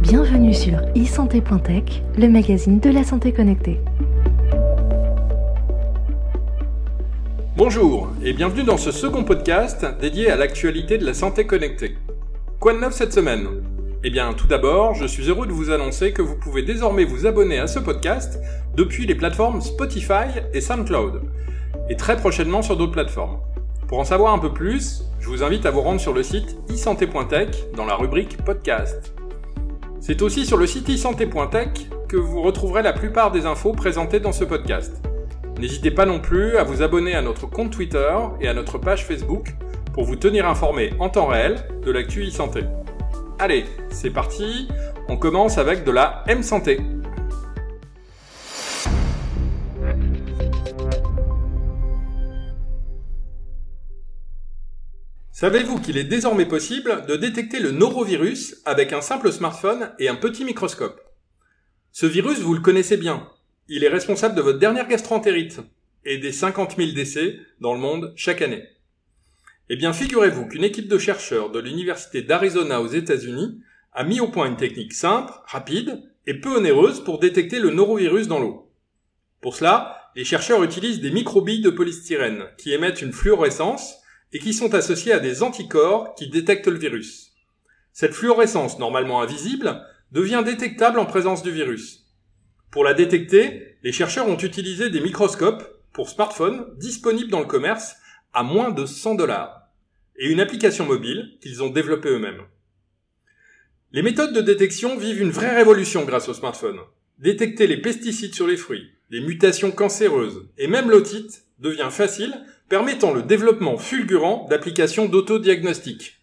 Bienvenue sur e-santé.tech, le magazine de la santé connectée. Bonjour et bienvenue dans ce second podcast dédié à l'actualité de la santé connectée. Quoi de neuf cette semaine? Eh bien tout d'abord, je suis heureux de vous annoncer que vous pouvez désormais vous abonner à ce podcast depuis les plateformes Spotify et SoundCloud, et très prochainement sur d'autres plateformes. Pour en savoir un peu plus, je vous invite à vous rendre sur le site isanté.tech dans la rubrique podcast. C'est aussi sur le site isanté.tech que vous retrouverez la plupart des infos présentées dans ce podcast. N'hésitez pas non plus à vous abonner à notre compte Twitter et à notre page Facebook pour vous tenir informé en temps réel de l'actu e-santé. Allez, c'est parti, on commence avec de la M-Santé. Savez-vous qu'il est désormais possible de détecter le norovirus avec un simple smartphone et un petit microscope? Ce virus, vous le connaissez bien. Il est responsable de votre dernière gastroentérite et des 50 000 décès dans le monde chaque année. Eh bien, figurez-vous qu'une équipe de chercheurs de l'Université d'Arizona aux États-Unis a mis au point une technique simple, rapide et peu onéreuse pour détecter le norovirus dans l'eau. Pour cela, les chercheurs utilisent des microbilles de polystyrène qui émettent une fluorescence et qui sont associés à des anticorps qui détectent le virus. Cette fluorescence, normalement invisible, devient détectable en présence du virus. Pour la détecter, les chercheurs ont utilisé des microscopes pour smartphones disponibles dans le commerce à moins de 100 dollars et une application mobile qu'ils ont développée eux-mêmes. Les méthodes de détection vivent une vraie révolution grâce au smartphone. Détecter les pesticides sur les fruits, les mutations cancéreuses et même l'otite devient facile permettant le développement fulgurant d'applications d'autodiagnostic.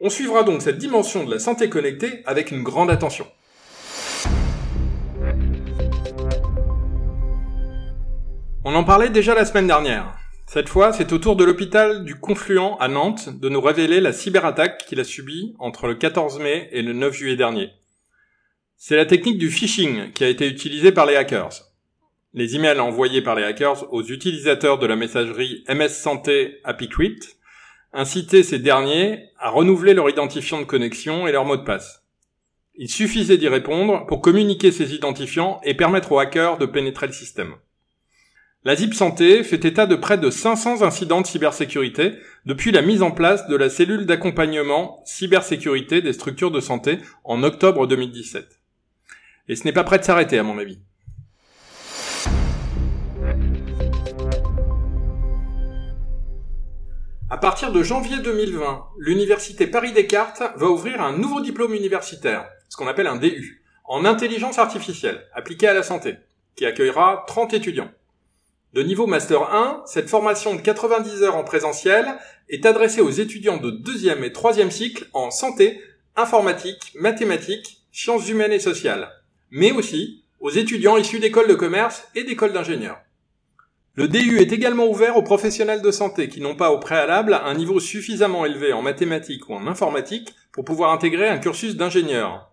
On suivra donc cette dimension de la santé connectée avec une grande attention. On en parlait déjà la semaine dernière. Cette fois, c'est au tour de l'hôpital du Confluent à Nantes de nous révéler la cyberattaque qu'il a subie entre le 14 mai et le 9 juillet dernier. C'est la technique du phishing qui a été utilisée par les hackers les emails envoyés par les hackers aux utilisateurs de la messagerie MS Santé HappyQuit incitaient ces derniers à renouveler leur identifiant de connexion et leur mot de passe. Il suffisait d'y répondre pour communiquer ces identifiants et permettre aux hackers de pénétrer le système. La ZIP Santé fait état de près de 500 incidents de cybersécurité depuis la mise en place de la cellule d'accompagnement cybersécurité des structures de santé en octobre 2017. Et ce n'est pas prêt de s'arrêter à mon avis. À partir de janvier 2020, l'université Paris Descartes va ouvrir un nouveau diplôme universitaire, ce qu'on appelle un DU, en intelligence artificielle, appliquée à la santé, qui accueillera 30 étudiants. De niveau Master 1, cette formation de 90 heures en présentiel est adressée aux étudiants de deuxième et troisième cycle en santé, informatique, mathématiques, sciences humaines et sociales, mais aussi aux étudiants issus d'écoles de commerce et d'écoles d'ingénieurs. Le DU est également ouvert aux professionnels de santé qui n'ont pas au préalable un niveau suffisamment élevé en mathématiques ou en informatique pour pouvoir intégrer un cursus d'ingénieur.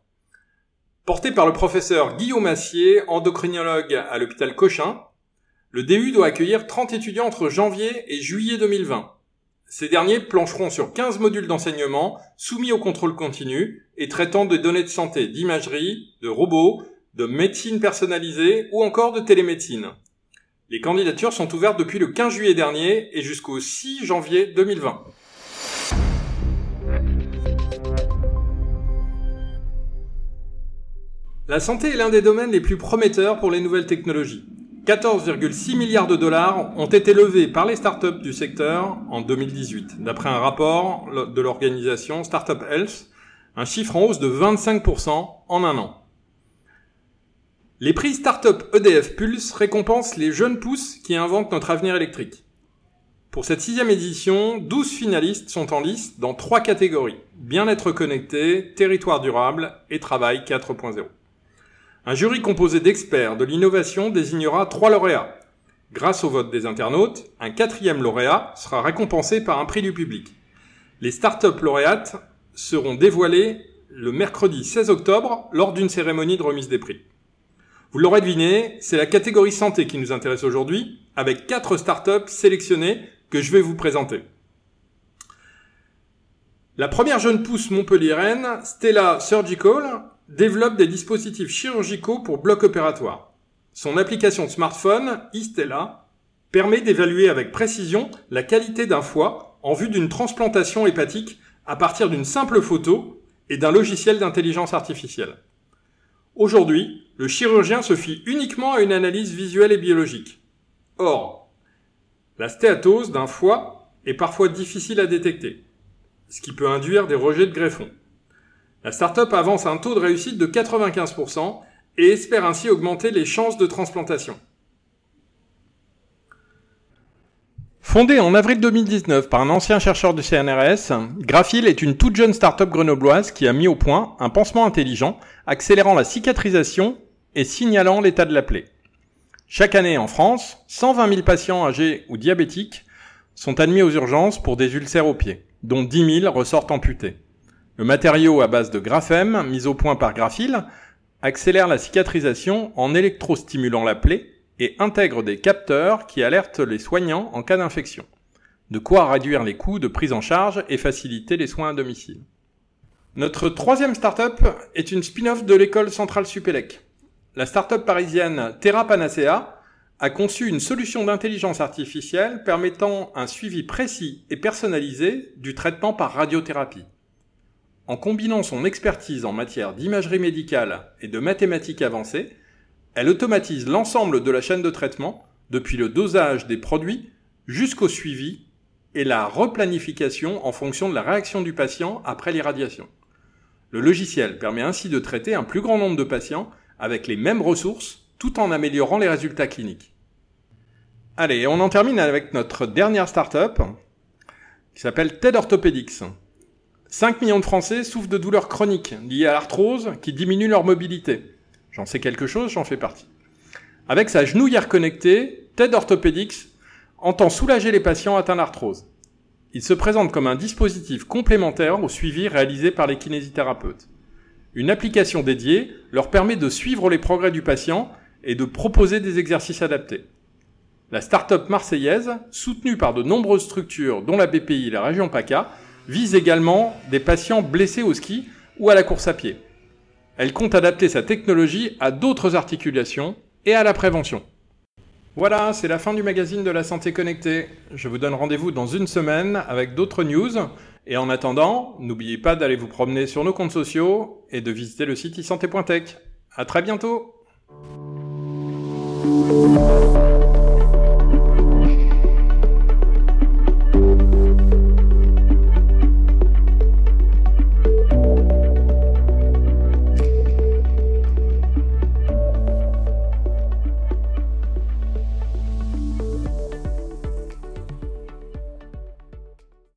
Porté par le professeur Guillaume Massier, endocrinologue à l'hôpital Cochin, le DU doit accueillir 30 étudiants entre janvier et juillet 2020. Ces derniers plancheront sur 15 modules d'enseignement soumis au contrôle continu et traitant de données de santé, d'imagerie, de robots, de médecine personnalisée ou encore de télémédecine. Les candidatures sont ouvertes depuis le 15 juillet dernier et jusqu'au 6 janvier 2020. La santé est l'un des domaines les plus prometteurs pour les nouvelles technologies. 14,6 milliards de dollars ont été levés par les startups du secteur en 2018, d'après un rapport de l'organisation Startup Health, un chiffre en hausse de 25% en un an. Les prix Startup EDF Pulse récompensent les jeunes pousses qui inventent notre avenir électrique. Pour cette sixième édition, 12 finalistes sont en liste dans trois catégories. Bien-être connecté, territoire durable et travail 4.0. Un jury composé d'experts de l'innovation désignera trois lauréats. Grâce au vote des internautes, un quatrième lauréat sera récompensé par un prix du public. Les startups lauréates seront dévoilées le mercredi 16 octobre lors d'une cérémonie de remise des prix. Vous l'aurez deviné, c'est la catégorie santé qui nous intéresse aujourd'hui, avec quatre startups sélectionnées que je vais vous présenter. La première jeune pousse montpelliéraine, Stella Surgical, développe des dispositifs chirurgicaux pour bloc opératoire. Son application smartphone, eStella, permet d'évaluer avec précision la qualité d'un foie en vue d'une transplantation hépatique à partir d'une simple photo et d'un logiciel d'intelligence artificielle. Aujourd'hui, le chirurgien se fie uniquement à une analyse visuelle et biologique. Or, la stéatose d'un foie est parfois difficile à détecter, ce qui peut induire des rejets de greffons. La start-up avance un taux de réussite de 95% et espère ainsi augmenter les chances de transplantation. Fondée en avril 2019 par un ancien chercheur du CNRS, Graphil est une toute jeune start-up grenobloise qui a mis au point un pansement intelligent accélérant la cicatrisation et signalant l'état de la plaie. Chaque année en France, 120 000 patients âgés ou diabétiques sont admis aux urgences pour des ulcères aux pieds, dont 10 000 ressortent amputés. Le matériau à base de graphème, mis au point par Graphil, accélère la cicatrisation en électrostimulant la plaie et intègre des capteurs qui alertent les soignants en cas d'infection. De quoi réduire les coûts de prise en charge et faciliter les soins à domicile. Notre troisième startup est une spin-off de l'école centrale Supélec. La startup parisienne Terra Panacea a conçu une solution d'intelligence artificielle permettant un suivi précis et personnalisé du traitement par radiothérapie. En combinant son expertise en matière d'imagerie médicale et de mathématiques avancées, elle automatise l'ensemble de la chaîne de traitement, depuis le dosage des produits jusqu'au suivi et la replanification en fonction de la réaction du patient après l'irradiation. Le logiciel permet ainsi de traiter un plus grand nombre de patients avec les mêmes ressources tout en améliorant les résultats cliniques. Allez, on en termine avec notre dernière startup qui s'appelle TED Orthopedics. 5 millions de Français souffrent de douleurs chroniques liées à l'arthrose qui diminuent leur mobilité. J'en sais quelque chose, j'en fais partie. Avec sa genouillère connectée, TED Orthopedics entend soulager les patients atteints d'arthrose. Il se présente comme un dispositif complémentaire au suivi réalisé par les kinésithérapeutes. Une application dédiée leur permet de suivre les progrès du patient et de proposer des exercices adaptés. La start-up marseillaise, soutenue par de nombreuses structures dont la BPI et la région PACA, vise également des patients blessés au ski ou à la course à pied. Elle compte adapter sa technologie à d'autres articulations et à la prévention. Voilà, c'est la fin du magazine de la santé connectée. Je vous donne rendez-vous dans une semaine avec d'autres news. Et en attendant, n'oubliez pas d'aller vous promener sur nos comptes sociaux et de visiter le site isanté.tech. À très bientôt!